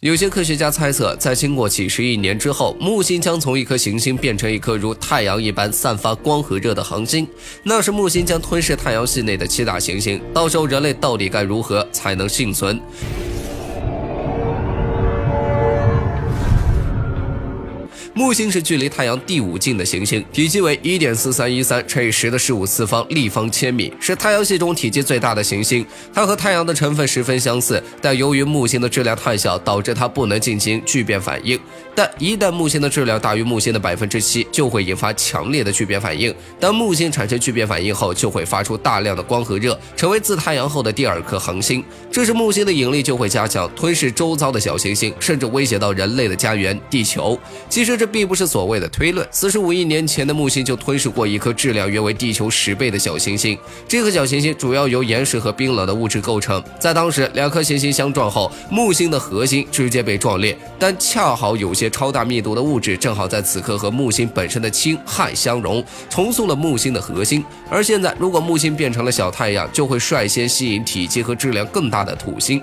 有些科学家猜测，在经过几十亿年之后，木星将从一颗行星变成一颗如太阳一般散发光和热的恒星。那时，木星将吞噬太阳系内的七大行星。到时候，人类到底该如何才能幸存？木星是距离太阳第五近的行星，体积为一点四三一三乘以十的十五次方立方千米，是太阳系中体积最大的行星。它和太阳的成分十分相似，但由于木星的质量太小，导致它不能进行聚变反应。但一旦木星的质量大于木星的百分之七，就会引发强烈的聚变反应。当木星产生聚变反应后，就会发出大量的光和热，成为自太阳后的第二颗恒星。这时木星的引力就会加强，吞噬周遭的小行星，甚至威胁到人类的家园地球。其实这。并不是所谓的推论。四十五亿年前的木星就吞噬过一颗质量约为地球十倍的小行星。这颗小行星主要由岩石和冰冷的物质构成。在当时，两颗行星相撞后，木星的核心直接被撞裂。但恰好有些超大密度的物质正好在此刻和木星本身的氢氦相融，重塑了木星的核心。而现在，如果木星变成了小太阳，就会率先吸引体积和质量更大的土星。